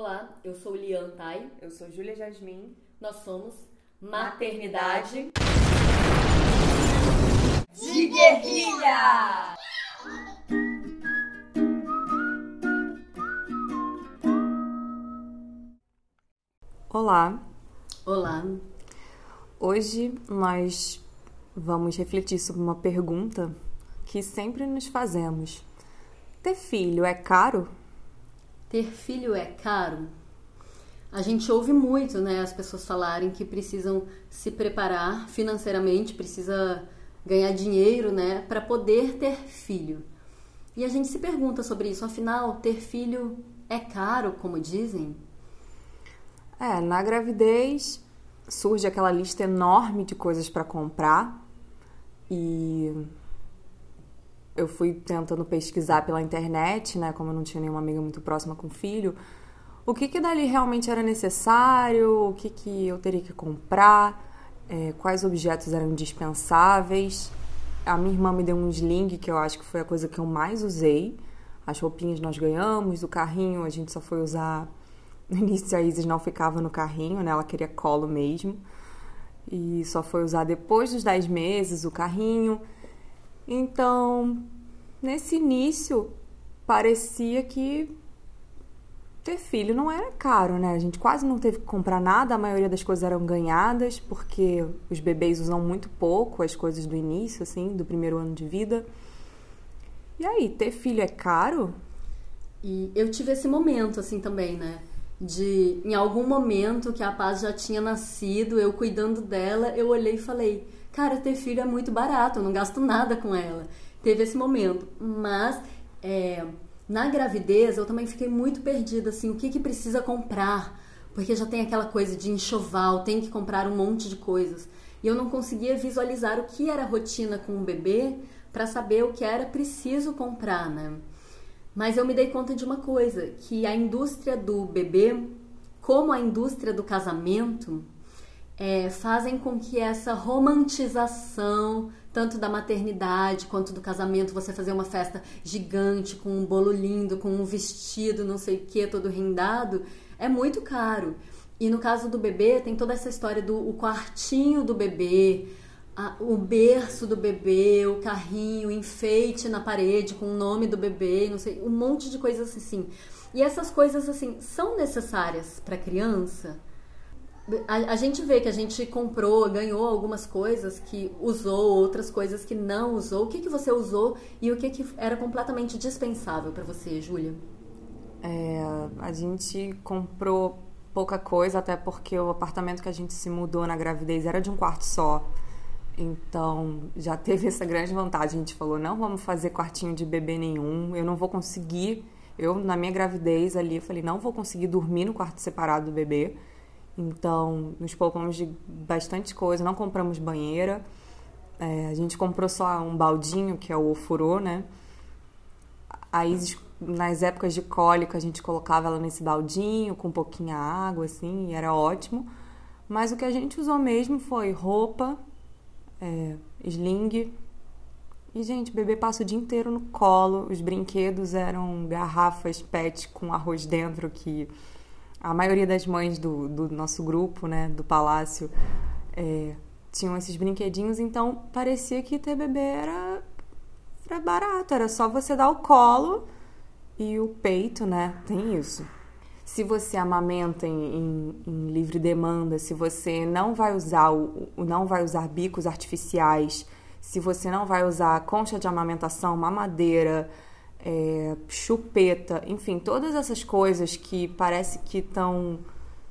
Olá, eu sou Lian Tai. Eu sou Júlia Jasmin. Nós somos Maternidade de Guerrilha! Olá. Olá. Hoje nós vamos refletir sobre uma pergunta que sempre nos fazemos. Ter filho é caro? Ter filho é caro? A gente ouve muito, né, as pessoas falarem que precisam se preparar financeiramente, precisa ganhar dinheiro, né, para poder ter filho. E a gente se pergunta sobre isso, afinal, ter filho é caro, como dizem? É, na gravidez surge aquela lista enorme de coisas para comprar e eu fui tentando pesquisar pela internet, né, como eu não tinha nenhuma amiga muito próxima com filho, o que que dali realmente era necessário, o que que eu teria que comprar, é, quais objetos eram indispensáveis. A minha irmã me deu um sling, que eu acho que foi a coisa que eu mais usei. As roupinhas nós ganhamos, o carrinho a gente só foi usar. No início a Isis não ficava no carrinho, né? Ela queria colo mesmo. E só foi usar depois dos 10 meses o carrinho. Então, nesse início, parecia que ter filho não era caro, né? A gente quase não teve que comprar nada, a maioria das coisas eram ganhadas, porque os bebês usam muito pouco as coisas do início, assim, do primeiro ano de vida. E aí, ter filho é caro? E eu tive esse momento, assim, também, né? De, em algum momento que a Paz já tinha nascido, eu cuidando dela, eu olhei e falei cara, ter filho é muito barato, eu não gasto nada com ela. Teve esse momento. Mas é, na gravidez eu também fiquei muito perdida, assim, o que, que precisa comprar? Porque já tem aquela coisa de enxoval, tem que comprar um monte de coisas. E eu não conseguia visualizar o que era rotina com o bebê para saber o que era preciso comprar, né? Mas eu me dei conta de uma coisa, que a indústria do bebê, como a indústria do casamento, é, fazem com que essa romantização, tanto da maternidade quanto do casamento, você fazer uma festa gigante com um bolo lindo, com um vestido, não sei o que, todo rendado, é muito caro. E no caso do bebê, tem toda essa história do o quartinho do bebê, a, o berço do bebê, o carrinho, o enfeite na parede com o nome do bebê, não sei, um monte de coisas assim. E essas coisas assim são necessárias para a criança? A, a, gente vê que a gente comprou, ganhou algumas coisas que usou, outras coisas que não usou. O que, que você usou e o que, que era completamente dispensável para você, Júlia? É, a gente comprou pouca coisa, até porque o apartamento que a gente se mudou na gravidez era de um quarto só. Então já teve essa grande vantagem. A gente falou: não vamos fazer quartinho de bebê nenhum, eu não vou conseguir. Eu, na minha gravidez ali, eu falei: não vou conseguir dormir no quarto separado do bebê. Então, nos poupamos de bastante coisa. Não compramos banheira. É, a gente comprou só um baldinho, que é o ofurô, né? Aí, nas épocas de cólica, a gente colocava ela nesse baldinho, com um pouquinho água, assim, e era ótimo. Mas o que a gente usou mesmo foi roupa, é, sling. E, gente, o bebê passa o dia inteiro no colo. Os brinquedos eram garrafas PET com arroz dentro que a maioria das mães do, do nosso grupo, né, do palácio, é, tinham esses brinquedinhos, então parecia que ter bebê era, era barato, era só você dar o colo e o peito, né? Tem isso. Se você amamenta em, em, em livre demanda, se você não vai usar o, não vai usar bicos artificiais, se você não vai usar concha de amamentação, mamadeira, é, chupeta, enfim, todas essas coisas que parece que estão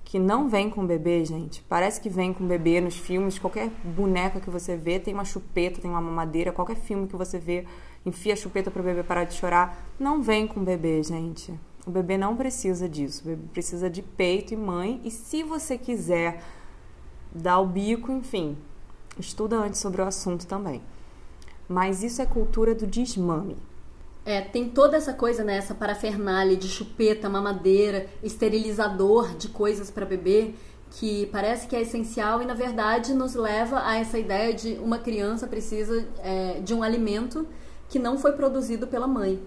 que não vem com bebê, gente. Parece que vem com bebê nos filmes. Qualquer boneca que você vê tem uma chupeta, tem uma mamadeira. Qualquer filme que você vê, enfia a chupeta para o bebê parar de chorar. Não vem com bebê, gente. O bebê não precisa disso. O bebê precisa de peito e mãe. E se você quiser dar o bico, enfim, estuda antes sobre o assunto também. Mas isso é cultura do desmame. É, tem toda essa coisa, né? Essa parafernália de chupeta, mamadeira, esterilizador de coisas para bebê, que parece que é essencial e, na verdade, nos leva a essa ideia de uma criança precisa é, de um alimento que não foi produzido pela mãe.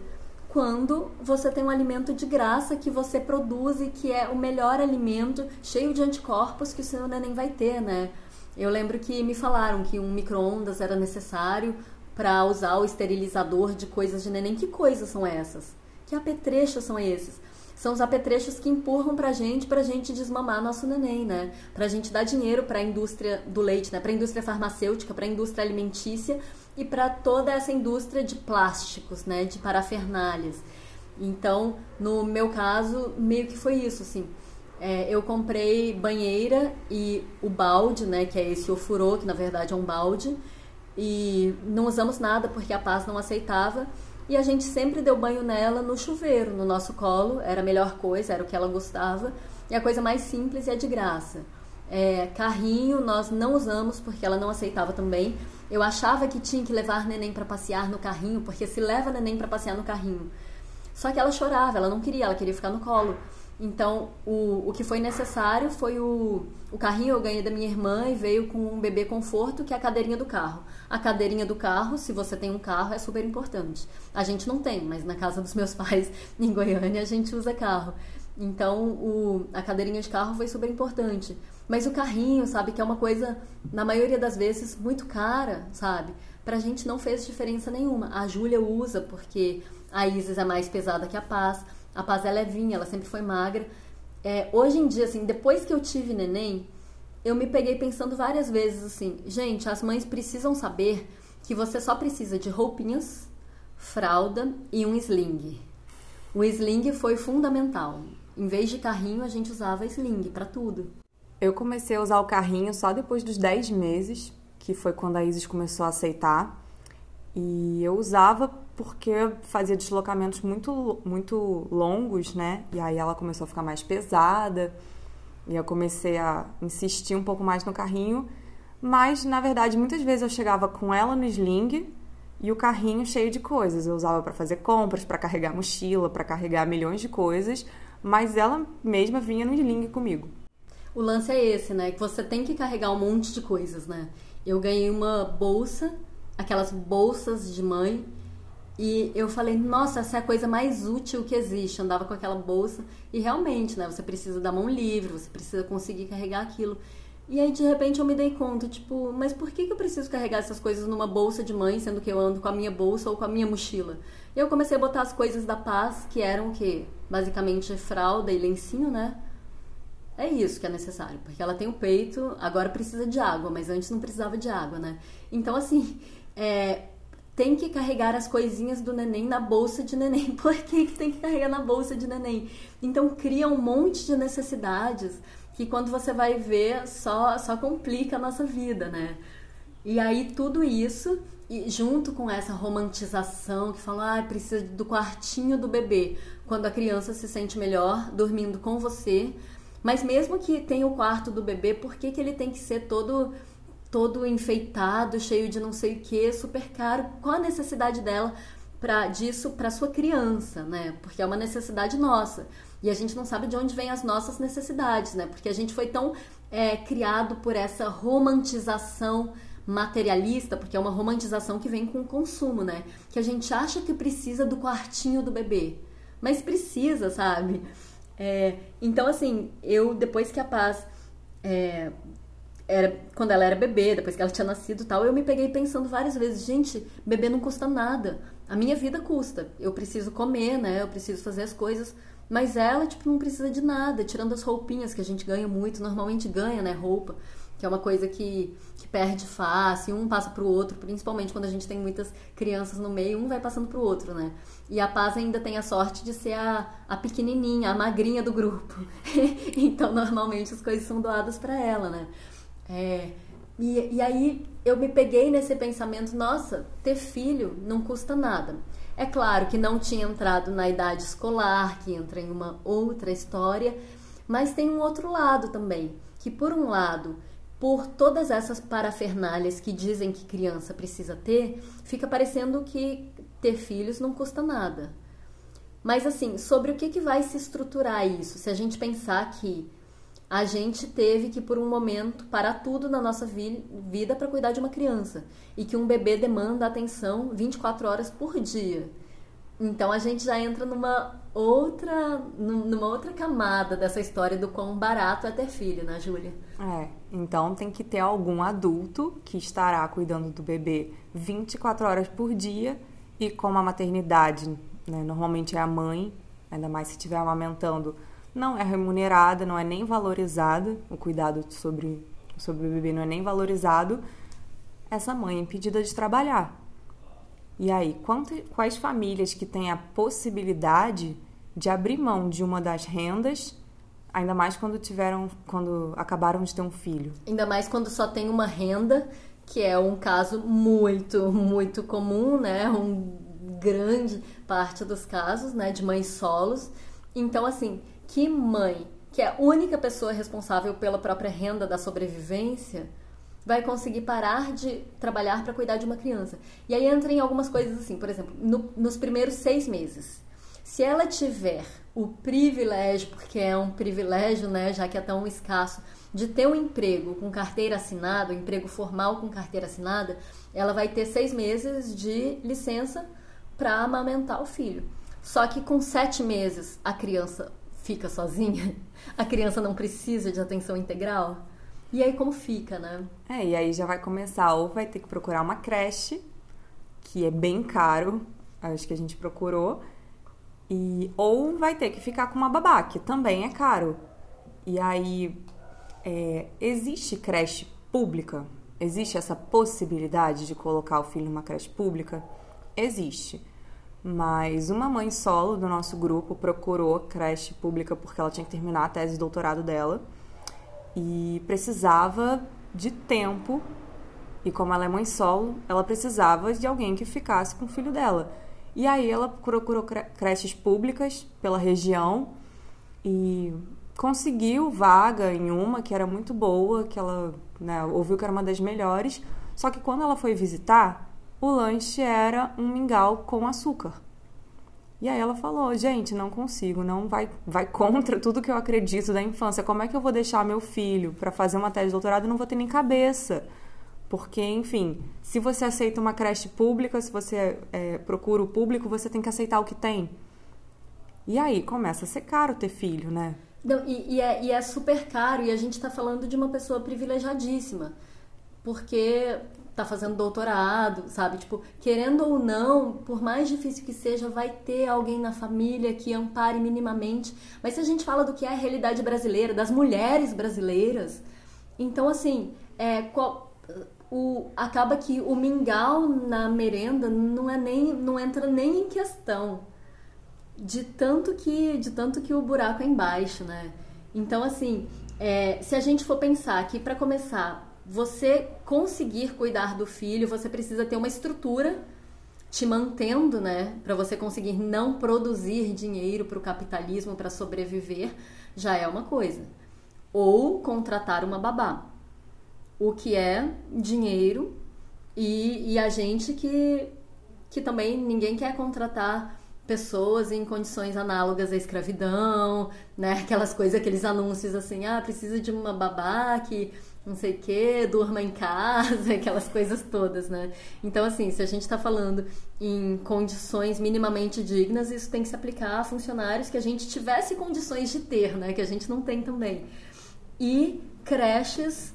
quando você tem um alimento de graça que você produz e que é o melhor alimento, cheio de anticorpos que o seu neném vai ter, né? Eu lembro que me falaram que um micro-ondas era necessário para usar o esterilizador de coisas de neném. Que coisas são essas? Que apetrechos são esses? São os apetrechos que empurram pra gente, pra gente desmamar nosso neném, né? Pra gente dar dinheiro para a indústria do leite, né? Pra indústria farmacêutica, pra indústria alimentícia e para toda essa indústria de plásticos, né? De parafernálias. Então, no meu caso, meio que foi isso, assim. É, eu comprei banheira e o balde, né? Que é esse ofurô, que na verdade é um balde e não usamos nada porque a Paz não aceitava. E a gente sempre deu banho nela no chuveiro, no nosso colo, era a melhor coisa, era o que ela gostava. E a coisa mais simples é de graça. É, carrinho nós não usamos porque ela não aceitava também. Eu achava que tinha que levar neném para passear no carrinho, porque se leva neném para passear no carrinho. Só que ela chorava, ela não queria, ela queria ficar no colo. Então, o, o que foi necessário foi o, o carrinho eu ganhei da minha irmã e veio com um bebê conforto, que é a cadeirinha do carro. A cadeirinha do carro, se você tem um carro, é super importante. A gente não tem, mas na casa dos meus pais, em Goiânia, a gente usa carro. Então, o, a cadeirinha de carro foi super importante. Mas o carrinho, sabe, que é uma coisa, na maioria das vezes, muito cara, sabe? Pra gente não fez diferença nenhuma. A Júlia usa porque a Isis é mais pesada que a Paz. A Paz é levinha, ela sempre foi magra. É, hoje em dia, assim, depois que eu tive neném, eu me peguei pensando várias vezes assim, gente, as mães precisam saber que você só precisa de roupinhas, fralda e um sling. O sling foi fundamental. Em vez de carrinho, a gente usava sling para tudo. Eu comecei a usar o carrinho só depois dos 10 meses, que foi quando a Isis começou a aceitar. E eu usava porque fazia deslocamentos muito, muito longos, né? E aí ela começou a ficar mais pesada. E eu comecei a insistir um pouco mais no carrinho. Mas, na verdade, muitas vezes eu chegava com ela no sling e o carrinho cheio de coisas. Eu usava para fazer compras, para carregar mochila, para carregar milhões de coisas. Mas ela mesma vinha no sling comigo. O lance é esse, né? Que você tem que carregar um monte de coisas, né? Eu ganhei uma bolsa aquelas bolsas de mãe. E eu falei, nossa, essa é a coisa mais útil que existe. andava com aquela bolsa e realmente, né? Você precisa da mão livre, você precisa conseguir carregar aquilo. E aí, de repente, eu me dei conta, tipo, mas por que, que eu preciso carregar essas coisas numa bolsa de mãe, sendo que eu ando com a minha bolsa ou com a minha mochila? E eu comecei a botar as coisas da paz, que eram o quê? Basicamente fralda e lencinho, né? É isso que é necessário, porque ela tem o peito, agora precisa de água, mas antes não precisava de água, né? Então, assim, é, tem que carregar as coisinhas do neném na bolsa de neném. Por que, que tem que carregar na bolsa de neném? Então cria um monte de necessidades que quando você vai ver só, só complica a nossa vida, né? E aí tudo isso, e junto com essa romantização que fala, ah, precisa do quartinho do bebê, quando a criança se sente melhor dormindo com você. Mas mesmo que tenha o quarto do bebê, por que, que ele tem que ser todo todo enfeitado, cheio de não sei o que, super caro. Qual a necessidade dela para disso para sua criança, né? Porque é uma necessidade nossa. E a gente não sabe de onde vêm as nossas necessidades, né? Porque a gente foi tão é, criado por essa romantização materialista, porque é uma romantização que vem com o consumo, né? Que a gente acha que precisa do quartinho do bebê. Mas precisa, sabe? É, então, assim, eu, depois que a Paz é, era quando ela era bebê, depois que ela tinha nascido tal, eu me peguei pensando várias vezes, gente, bebê não custa nada. A minha vida custa. Eu preciso comer, né? Eu preciso fazer as coisas. Mas ela, tipo, não precisa de nada, tirando as roupinhas que a gente ganha muito, normalmente ganha, né, roupa, que é uma coisa que, que perde fácil, um passa pro outro, principalmente quando a gente tem muitas crianças no meio, um vai passando pro outro, né? E a Paz ainda tem a sorte de ser a, a pequenininha, a magrinha do grupo. então, normalmente as coisas são doadas para ela, né? É, e, e aí eu me peguei nesse pensamento, nossa, ter filho não custa nada. É claro que não tinha entrado na idade escolar, que entra em uma outra história, mas tem um outro lado também, que por um lado, por todas essas parafernálias que dizem que criança precisa ter, fica parecendo que ter filhos não custa nada. Mas assim, sobre o que, que vai se estruturar isso? Se a gente pensar que a gente teve que, por um momento, parar tudo na nossa vi vida para cuidar de uma criança. E que um bebê demanda atenção 24 horas por dia. Então a gente já entra numa outra, numa outra camada dessa história do quão barato é ter filho, né, Júlia? É, então tem que ter algum adulto que estará cuidando do bebê 24 horas por dia e como a maternidade, né, normalmente é a mãe, ainda mais se estiver amamentando, não é remunerada, não é nem valorizada, o cuidado sobre, sobre o bebê não é nem valorizado, essa mãe é impedida de trabalhar. E aí, quais famílias que têm a possibilidade de abrir mão de uma das rendas, ainda mais quando tiveram, quando acabaram de ter um filho? Ainda mais quando só tem uma renda, que é um caso muito, muito comum, né? Um grande parte dos casos, né, de mães solos. Então, assim, que mãe, que é a única pessoa responsável pela própria renda da sobrevivência, vai conseguir parar de trabalhar para cuidar de uma criança. E aí entra em algumas coisas assim, por exemplo, no, nos primeiros seis meses. Se ela tiver o privilégio, porque é um privilégio, né, já que é tão escasso, de ter um emprego com carteira assinada, um emprego formal com carteira assinada, ela vai ter seis meses de licença para amamentar o filho. Só que com sete meses a criança fica sozinha, a criança não precisa de atenção integral. E aí como fica, né? É, e aí já vai começar, ou vai ter que procurar uma creche, que é bem caro, acho que a gente procurou, e ou vai ter que ficar com uma babá, que também é caro. E aí é, existe creche pública? Existe essa possibilidade de colocar o filho numa creche pública? Existe. Mas uma mãe solo do nosso grupo procurou creche pública porque ela tinha que terminar a tese de doutorado dela e precisava de tempo. E como ela é mãe solo, ela precisava de alguém que ficasse com o filho dela. E aí ela procurou creches públicas pela região e conseguiu vaga em uma que era muito boa, que ela né, ouviu que era uma das melhores. Só que quando ela foi visitar, o lanche era um mingau com açúcar. E aí ela falou: gente, não consigo, não vai, vai contra tudo que eu acredito da infância. Como é que eu vou deixar meu filho para fazer uma tese de doutorado e não vou ter nem cabeça? Porque, enfim, se você aceita uma creche pública, se você é, procura o público, você tem que aceitar o que tem. E aí começa a ser caro ter filho, né? Não, e, e, é, e é super caro, e a gente está falando de uma pessoa privilegiadíssima. Porque tá fazendo doutorado, sabe? Tipo, querendo ou não, por mais difícil que seja, vai ter alguém na família que ampare minimamente. Mas se a gente fala do que é a realidade brasileira, das mulheres brasileiras, então assim, é, qual, o, acaba que o mingau na merenda não é nem não entra nem em questão de tanto que de tanto que o buraco é embaixo, né? Então assim, é, se a gente for pensar que para começar você conseguir cuidar do filho, você precisa ter uma estrutura te mantendo, né, para você conseguir não produzir dinheiro para o capitalismo para sobreviver, já é uma coisa. Ou contratar uma babá, o que é dinheiro e, e a gente que, que também ninguém quer contratar pessoas em condições análogas à escravidão, né? Aquelas coisas, aqueles anúncios assim, ah, precisa de uma babá que não sei o que, durma em casa, aquelas coisas todas, né? Então, assim, se a gente está falando em condições minimamente dignas, isso tem que se aplicar a funcionários que a gente tivesse condições de ter, né? Que a gente não tem também. E creches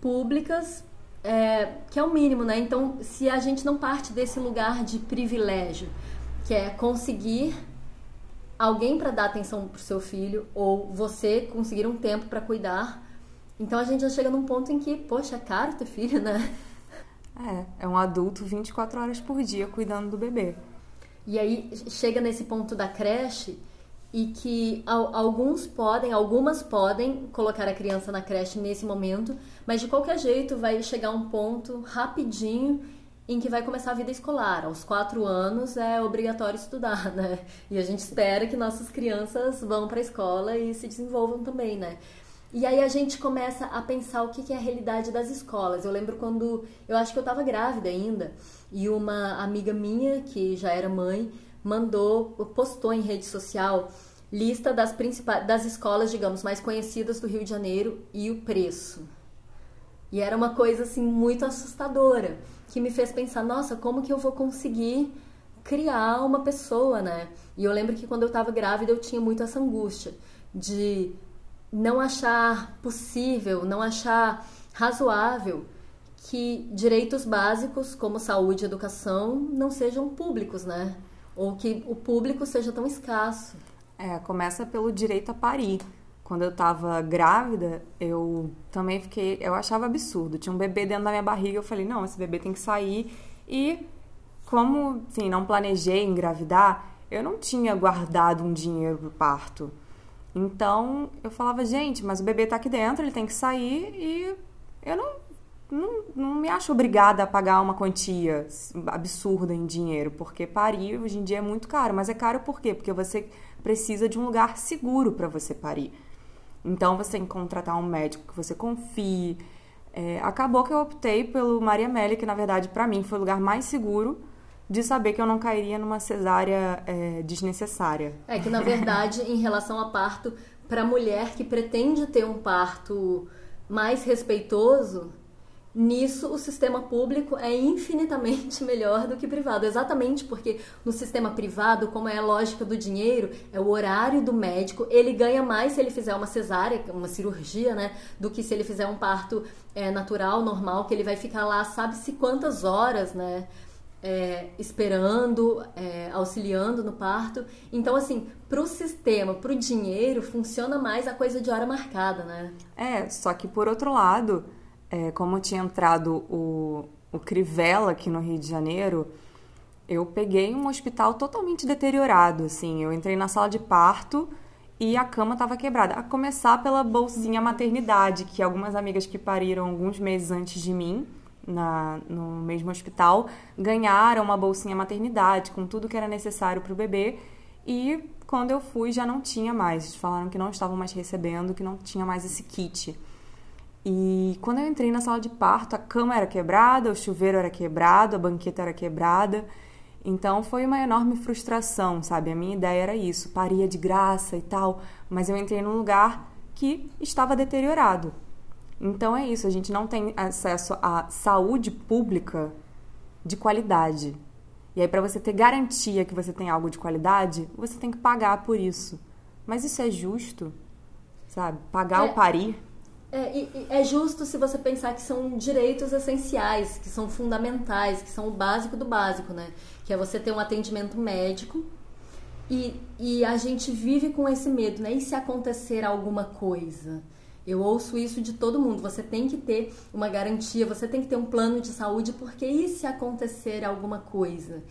públicas, é, que é o mínimo, né? Então, se a gente não parte desse lugar de privilégio, que é conseguir alguém para dar atenção para o seu filho, ou você conseguir um tempo para cuidar então a gente já chega num ponto em que, poxa, é caro ter filho, né? É, é um adulto 24 horas por dia cuidando do bebê. E aí chega nesse ponto da creche e que alguns podem, algumas podem colocar a criança na creche nesse momento, mas de qualquer jeito vai chegar um ponto rapidinho em que vai começar a vida escolar. Aos quatro anos é obrigatório estudar, né? E a gente espera que nossas crianças vão para a escola e se desenvolvam também, né? E aí a gente começa a pensar o que é a realidade das escolas. Eu lembro quando eu acho que eu estava grávida ainda e uma amiga minha que já era mãe mandou, postou em rede social lista das principais das escolas, digamos, mais conhecidas do Rio de Janeiro e o preço. E era uma coisa assim muito assustadora, que me fez pensar, nossa, como que eu vou conseguir criar uma pessoa, né? E eu lembro que quando eu estava grávida eu tinha muito essa angústia de não achar possível, não achar razoável que direitos básicos como saúde e educação não sejam públicos, né? Ou que o público seja tão escasso. É, começa pelo direito a parir. Quando eu tava grávida, eu também fiquei. Eu achava absurdo. Tinha um bebê dentro da minha barriga. Eu falei, não, esse bebê tem que sair. E como, assim, não planejei engravidar, eu não tinha guardado um dinheiro pro parto. Então, eu falava, gente, mas o bebê tá aqui dentro, ele tem que sair e eu não, não, não me acho obrigada a pagar uma quantia absurda em dinheiro, porque parir hoje em dia é muito caro. Mas é caro por quê? Porque você precisa de um lugar seguro para você parir. Então, você tem que contratar um médico que você confie. É, acabou que eu optei pelo Maria Melli, que na verdade para mim foi o lugar mais seguro de saber que eu não cairia numa cesárea é, desnecessária. É que na verdade, em relação a parto, para mulher que pretende ter um parto mais respeitoso, nisso o sistema público é infinitamente melhor do que privado. Exatamente porque no sistema privado, como é a lógica do dinheiro, é o horário do médico, ele ganha mais se ele fizer uma cesárea, uma cirurgia, né, do que se ele fizer um parto é, natural, normal, que ele vai ficar lá, sabe-se quantas horas, né? É, esperando, é, auxiliando no parto. Então, assim, para o sistema, para o dinheiro, funciona mais a coisa de hora marcada, né? É, só que por outro lado, é, como tinha entrado o, o Crivella aqui no Rio de Janeiro, eu peguei um hospital totalmente deteriorado, assim. Eu entrei na sala de parto e a cama estava quebrada. A começar pela bolsinha maternidade, que algumas amigas que pariram alguns meses antes de mim na, no mesmo hospital ganharam uma bolsinha maternidade com tudo que era necessário para o bebê e quando eu fui já não tinha mais. Eles falaram que não estavam mais recebendo, que não tinha mais esse kit. E quando eu entrei na sala de parto, a cama era quebrada, o chuveiro era quebrado, a banqueta era quebrada. Então foi uma enorme frustração, sabe? A minha ideia era isso, paria de graça e tal, mas eu entrei num lugar que estava deteriorado. Então é isso, a gente não tem acesso à saúde pública de qualidade. E aí, para você ter garantia que você tem algo de qualidade, você tem que pagar por isso. Mas isso é justo? Sabe? Pagar é, o parir? É, é justo se você pensar que são direitos essenciais, que são fundamentais, que são o básico do básico, né? Que é você ter um atendimento médico e, e a gente vive com esse medo, né? E se acontecer alguma coisa? Eu ouço isso de todo mundo. Você tem que ter uma garantia, você tem que ter um plano de saúde, porque e se acontecer alguma coisa?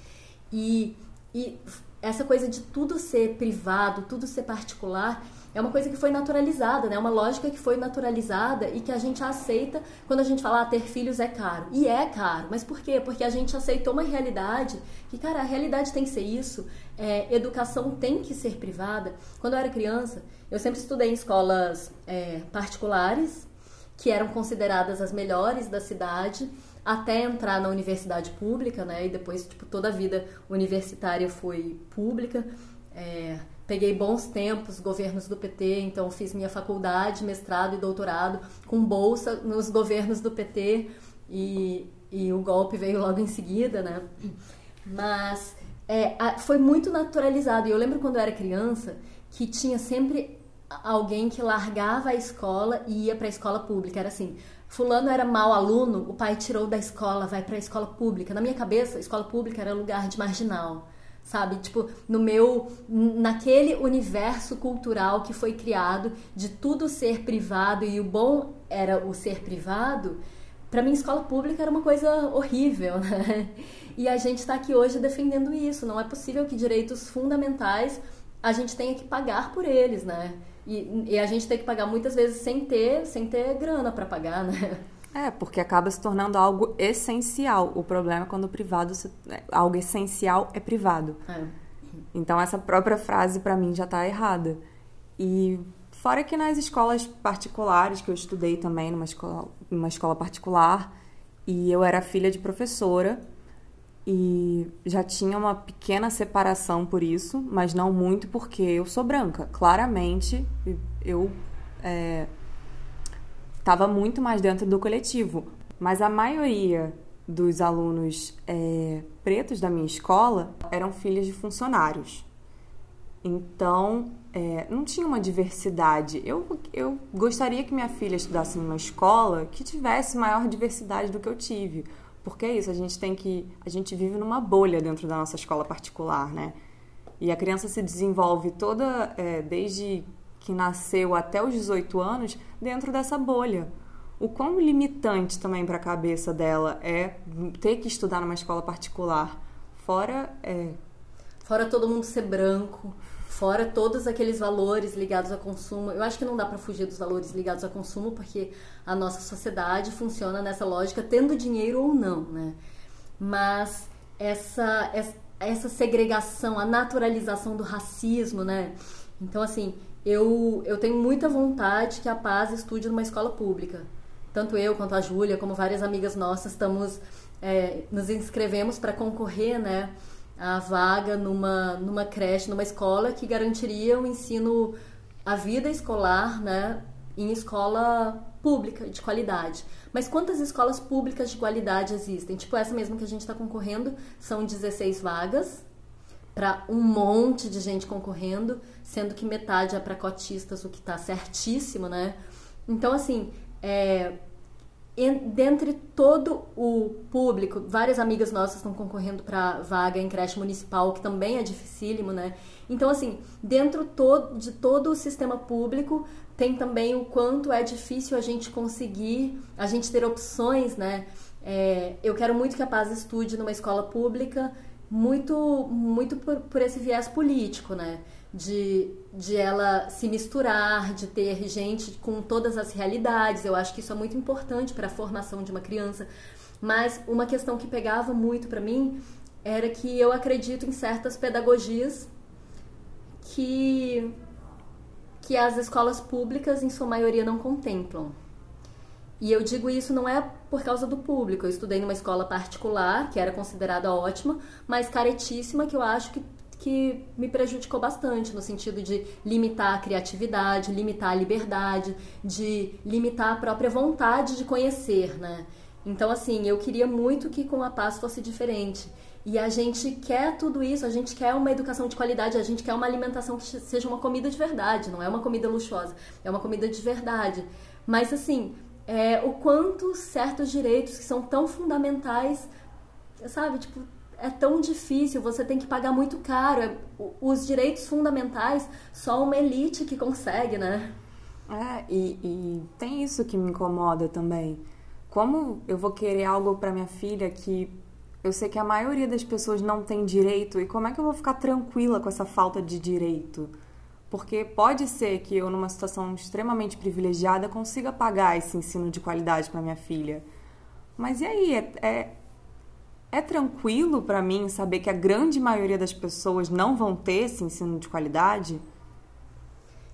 E, e essa coisa de tudo ser privado, tudo ser particular, é uma coisa que foi naturalizada, né? Uma lógica que foi naturalizada e que a gente aceita quando a gente fala ah, ter filhos é caro. E é caro, mas por quê? Porque a gente aceitou uma realidade que, cara, a realidade tem que ser isso, é, educação tem que ser privada. Quando eu era criança, eu sempre estudei em escolas é, particulares, que eram consideradas as melhores da cidade, até entrar na universidade pública, né? E depois, tipo, toda a vida universitária foi pública. É, Peguei bons tempos, governos do PT, então fiz minha faculdade, mestrado e doutorado com bolsa nos governos do PT e, e o golpe veio logo em seguida, né? Mas é, foi muito naturalizado. E eu lembro quando eu era criança que tinha sempre alguém que largava a escola e ia para a escola pública. Era assim, fulano era mau aluno, o pai tirou da escola, vai para a escola pública. Na minha cabeça, escola pública era lugar de marginal sabe? Tipo, no meu naquele universo cultural que foi criado de tudo ser privado e o bom era o ser privado, para mim escola pública era uma coisa horrível, né? E a gente está aqui hoje defendendo isso. Não é possível que direitos fundamentais a gente tenha que pagar por eles, né? E, e a gente tem que pagar muitas vezes sem ter, sem ter grana para pagar, né? É, porque acaba se tornando algo essencial. O problema é quando o privado, se... É, algo essencial é privado. É. Então essa própria frase para mim já está errada. E fora que nas escolas particulares que eu estudei também numa escola, numa escola particular e eu era filha de professora e já tinha uma pequena separação por isso, mas não muito porque eu sou branca. Claramente eu é, estava muito mais dentro do coletivo. Mas a maioria dos alunos é, pretos da minha escola eram filhas de funcionários. Então, é, não tinha uma diversidade. Eu, eu gostaria que minha filha estudasse numa escola que tivesse maior diversidade do que eu tive. Porque é isso, a gente tem que. A gente vive numa bolha dentro da nossa escola particular, né? E a criança se desenvolve toda, é, desde que nasceu até os 18 anos, dentro dessa bolha o quão limitante também para a cabeça dela é ter que estudar numa escola particular. Fora. É... Fora todo mundo ser branco, fora todos aqueles valores ligados ao consumo. Eu acho que não dá para fugir dos valores ligados ao consumo, porque a nossa sociedade funciona nessa lógica, tendo dinheiro ou não, né? Mas essa, essa segregação, a naturalização do racismo, né? Então, assim, eu, eu tenho muita vontade que a Paz estude numa escola pública tanto eu quanto a Júlia, como várias amigas nossas, estamos é, nos inscrevemos para concorrer, né, vaga numa numa creche, numa escola que garantiria o ensino, a vida escolar, né, em escola pública de qualidade. Mas quantas escolas públicas de qualidade existem? Tipo essa mesmo que a gente está concorrendo, são 16 vagas para um monte de gente concorrendo, sendo que metade é para cotistas, o que está certíssimo, né? Então, assim, é, dentre todo o público, várias amigas nossas estão concorrendo para vaga em creche municipal, que também é dificílimo, né? Então, assim, dentro de todo o sistema público, tem também o quanto é difícil a gente conseguir, a gente ter opções, né? É, eu quero muito que a Paz estude numa escola pública, muito, muito por, por esse viés político, né? de, de ela se misturar, de ter gente com todas as realidades. Eu acho que isso é muito importante para a formação de uma criança. Mas uma questão que pegava muito para mim era que eu acredito em certas pedagogias que que as escolas públicas em sua maioria não contemplam. E eu digo isso não é por causa do público. Eu estudei numa escola particular, que era considerada ótima, mas caretíssima, que eu acho que que me prejudicou bastante no sentido de limitar a criatividade, limitar a liberdade, de limitar a própria vontade de conhecer, né? Então, assim, eu queria muito que com a paz fosse diferente. E a gente quer tudo isso, a gente quer uma educação de qualidade, a gente quer uma alimentação que seja uma comida de verdade, não é uma comida luxuosa, é uma comida de verdade. Mas, assim, é, o quanto certos direitos que são tão fundamentais, sabe, tipo, é tão difícil, você tem que pagar muito caro. É, os direitos fundamentais, só uma elite que consegue, né? É, e, e tem isso que me incomoda também. Como eu vou querer algo para minha filha que eu sei que a maioria das pessoas não tem direito, e como é que eu vou ficar tranquila com essa falta de direito? Porque pode ser que eu, numa situação extremamente privilegiada, consiga pagar esse ensino de qualidade para minha filha. Mas e aí? É, é, é tranquilo para mim saber que a grande maioria das pessoas não vão ter esse ensino de qualidade?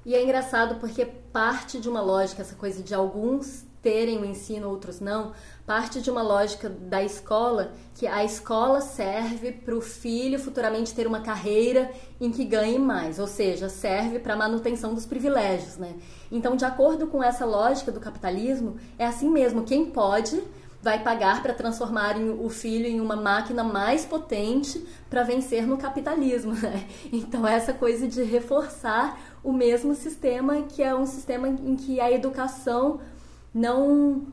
E é engraçado porque parte de uma lógica, essa coisa de alguns terem o ensino, outros não, parte de uma lógica da escola que a escola serve para o filho futuramente ter uma carreira em que ganhe mais, ou seja, serve para a manutenção dos privilégios, né? Então, de acordo com essa lógica do capitalismo, é assim mesmo, quem pode vai pagar para transformar o filho em uma máquina mais potente para vencer no capitalismo. Né? Então, essa coisa de reforçar o mesmo sistema, que é um sistema em que a educação não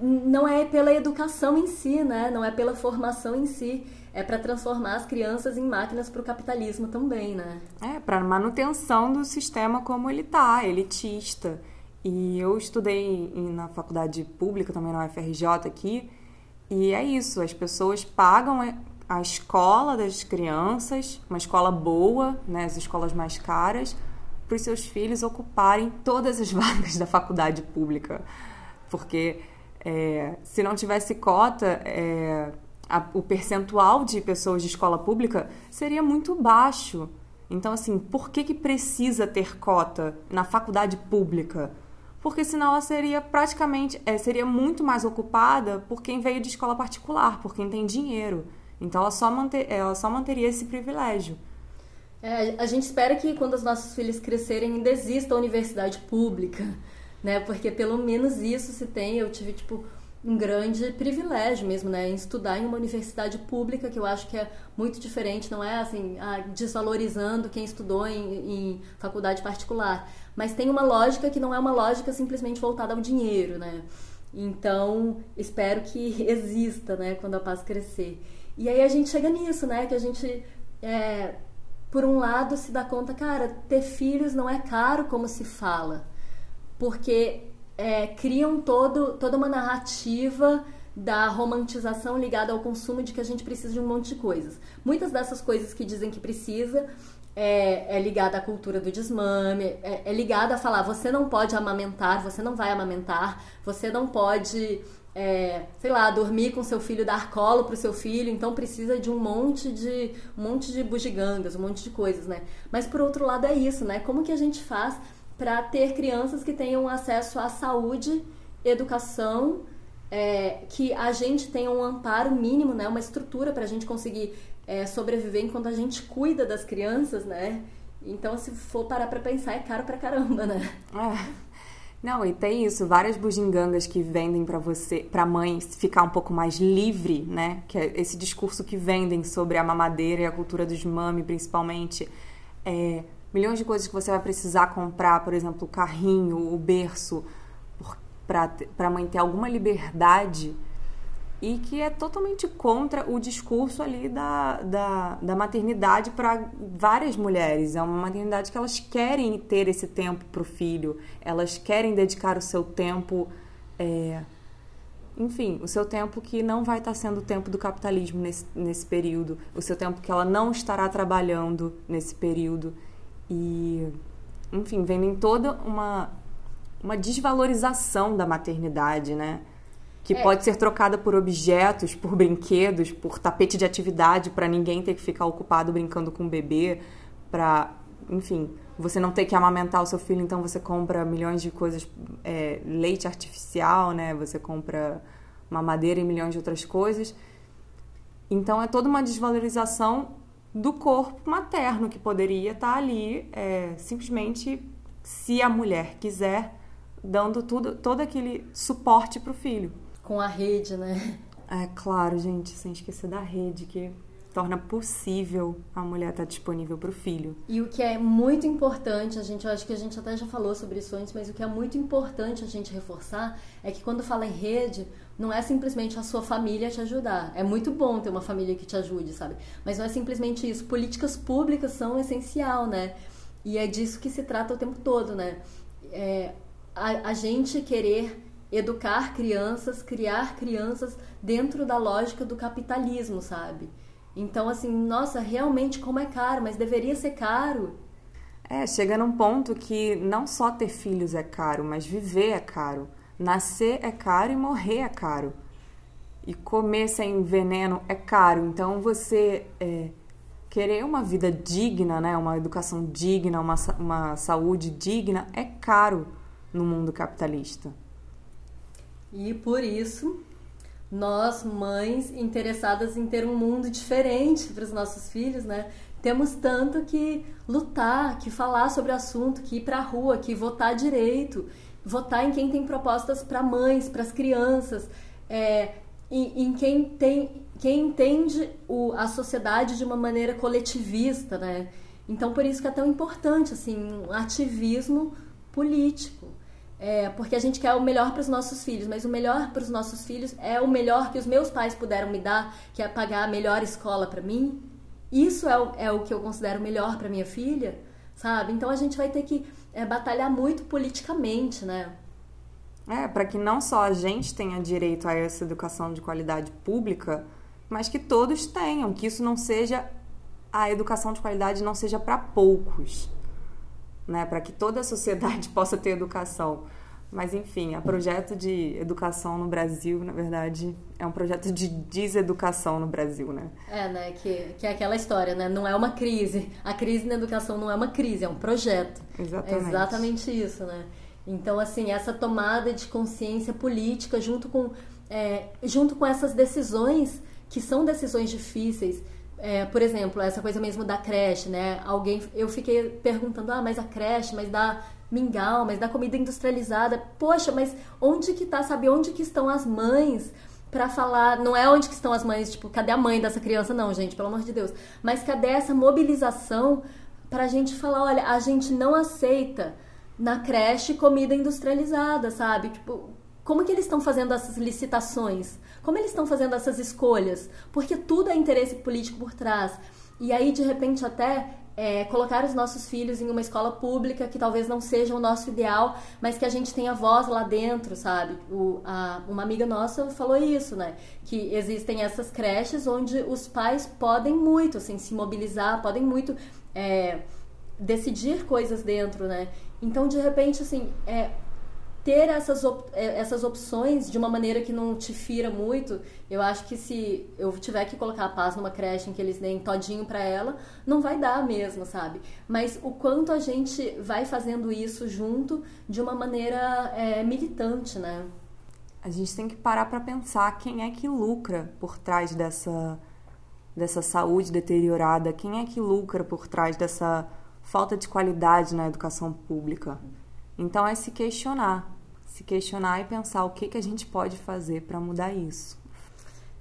não é pela educação em si, né? não é pela formação em si, é para transformar as crianças em máquinas para o capitalismo também, né? É, para manutenção do sistema como ele tá, elitista. E eu estudei na faculdade pública, também na UFRJ aqui, e é isso, as pessoas pagam a escola das crianças, uma escola boa, né, as escolas mais caras, para os seus filhos ocuparem todas as vagas da faculdade pública. Porque é, se não tivesse cota, é, a, o percentual de pessoas de escola pública seria muito baixo. Então, assim, por que, que precisa ter cota na faculdade pública? porque senão ela seria praticamente, é, seria muito mais ocupada por quem veio de escola particular, por quem tem dinheiro. Então ela só, manter, ela só manteria esse privilégio. É, a gente espera que quando os nossos filhos crescerem ainda exista a universidade pública, né? Porque pelo menos isso se tem. Eu tive, tipo, um grande privilégio mesmo, né? Em estudar em uma universidade pública, que eu acho que é muito diferente, não é assim, ah, desvalorizando quem estudou em, em, faculdade particular. Mas tem uma lógica que não é uma lógica simplesmente voltada ao dinheiro, né? Então, espero que exista, né, quando a paz crescer. E aí a gente chega nisso, né? Que a gente, é, por um lado, se dá conta, cara, ter filhos não é caro como se fala. Porque é, criam todo, toda uma narrativa da romantização ligada ao consumo de que a gente precisa de um monte de coisas. Muitas dessas coisas que dizem que precisa é, é ligada à cultura do desmame, é, é ligada a falar você não pode amamentar, você não vai amamentar, você não pode, é, sei lá, dormir com seu filho, dar colo pro seu filho, então precisa de um monte de um monte de bugigangas, um monte de coisas, né? Mas por outro lado é isso, né? Como que a gente faz para ter crianças que tenham acesso à saúde, educação, é, que a gente tenha um amparo mínimo, né, uma estrutura para a gente conseguir é, sobreviver enquanto a gente cuida das crianças, né? Então, se for parar para pensar, é caro pra caramba, né? É. Não, e tem isso, várias bugigangas que vendem para você, para mãe ficar um pouco mais livre, né? Que é esse discurso que vendem sobre a mamadeira e a cultura dos mami, principalmente. É, milhões de coisas que você vai precisar comprar, por exemplo, o carrinho, o berço, para a mãe ter alguma liberdade e que é totalmente contra o discurso ali da, da, da maternidade para várias mulheres. É uma maternidade que elas querem ter esse tempo para o filho, elas querem dedicar o seu tempo. É, enfim, o seu tempo que não vai estar sendo o tempo do capitalismo nesse, nesse período, o seu tempo que ela não estará trabalhando nesse período. E, enfim, vendem toda uma, uma desvalorização da maternidade, né? Que é. pode ser trocada por objetos, por brinquedos, por tapete de atividade, para ninguém ter que ficar ocupado brincando com o bebê, para, enfim, você não ter que amamentar o seu filho, então você compra milhões de coisas, é, leite artificial, né? Você compra mamadeira e milhões de outras coisas. Então é toda uma desvalorização do corpo materno que poderia estar ali é, simplesmente se a mulher quiser dando tudo todo aquele suporte para o filho com a rede né é claro gente sem esquecer da rede que torna possível a mulher estar disponível para o filho. E o que é muito importante, a gente, eu acho que a gente até já falou sobre isso antes, mas o que é muito importante a gente reforçar é que quando fala em rede, não é simplesmente a sua família te ajudar. É muito bom ter uma família que te ajude, sabe? Mas não é simplesmente isso. Políticas públicas são essencial, né? E é disso que se trata o tempo todo, né? É, a, a gente querer educar crianças, criar crianças dentro da lógica do capitalismo, sabe? Então, assim, nossa, realmente como é caro, mas deveria ser caro. É, chega num ponto que não só ter filhos é caro, mas viver é caro. Nascer é caro e morrer é caro. E comer sem veneno é caro. Então, você é, querer uma vida digna, né, uma educação digna, uma, uma saúde digna, é caro no mundo capitalista. E por isso, nós, mães interessadas em ter um mundo diferente para os nossos filhos, né? Temos tanto que lutar, que falar sobre o assunto, que ir para a rua, que votar direito, votar em quem tem propostas para mães, para as crianças, é, em, em, quem tem, quem entende o, a sociedade de uma maneira coletivista, né? Então por isso que é tão importante assim um ativismo político. É, porque a gente quer o melhor para os nossos filhos, mas o melhor para os nossos filhos é o melhor que os meus pais puderam me dar, que é pagar a melhor escola para mim. Isso é o, é o que eu considero melhor para minha filha, sabe? Então a gente vai ter que é, batalhar muito politicamente, né? É, para que não só a gente tenha direito a essa educação de qualidade pública, mas que todos tenham, que isso não seja a educação de qualidade não seja para poucos né, para que toda a sociedade possa ter educação. Mas enfim, o projeto de educação no Brasil, na verdade, é um projeto de deseducação no Brasil, né? É, né? Que, que é aquela história, né? Não é uma crise. A crise na educação não é uma crise, é um projeto. Exatamente. É exatamente isso, né? Então, assim, essa tomada de consciência política junto com, é, junto com essas decisões, que são decisões difíceis, é, por exemplo, essa coisa mesmo da creche, né? Alguém, eu fiquei perguntando, ah, mas a creche, mas dá mingau, mas da comida industrializada. Poxa, mas onde que tá, sabe? Onde que estão as mães para falar, não é onde que estão as mães, tipo, cadê a mãe dessa criança não, gente, pelo amor de Deus. Mas cadê essa mobilização pra gente falar, olha, a gente não aceita na creche comida industrializada, sabe? Tipo, como que eles estão fazendo essas licitações? Como eles estão fazendo essas escolhas? Porque tudo é interesse político por trás. E aí, de repente, até é, colocar os nossos filhos em uma escola pública que talvez não seja o nosso ideal, mas que a gente tenha voz lá dentro, sabe? O, a, uma amiga nossa falou isso, né? Que existem essas creches onde os pais podem muito, assim, se mobilizar, podem muito é, decidir coisas dentro, né? Então, de repente, assim, é, ter essas, op é, essas opções de uma maneira que não te fira muito, eu acho que se eu tiver que colocar a paz numa creche em que eles deem todinho para ela, não vai dar mesmo, sabe? Mas o quanto a gente vai fazendo isso junto de uma maneira é, militante, né? A gente tem que parar para pensar quem é que lucra por trás dessa, dessa saúde deteriorada, quem é que lucra por trás dessa falta de qualidade na educação pública. Então é se questionar se questionar e pensar o que, que a gente pode fazer para mudar isso.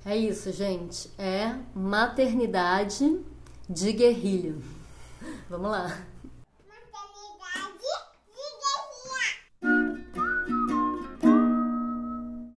É isso, gente. É maternidade de guerrilha. Vamos lá.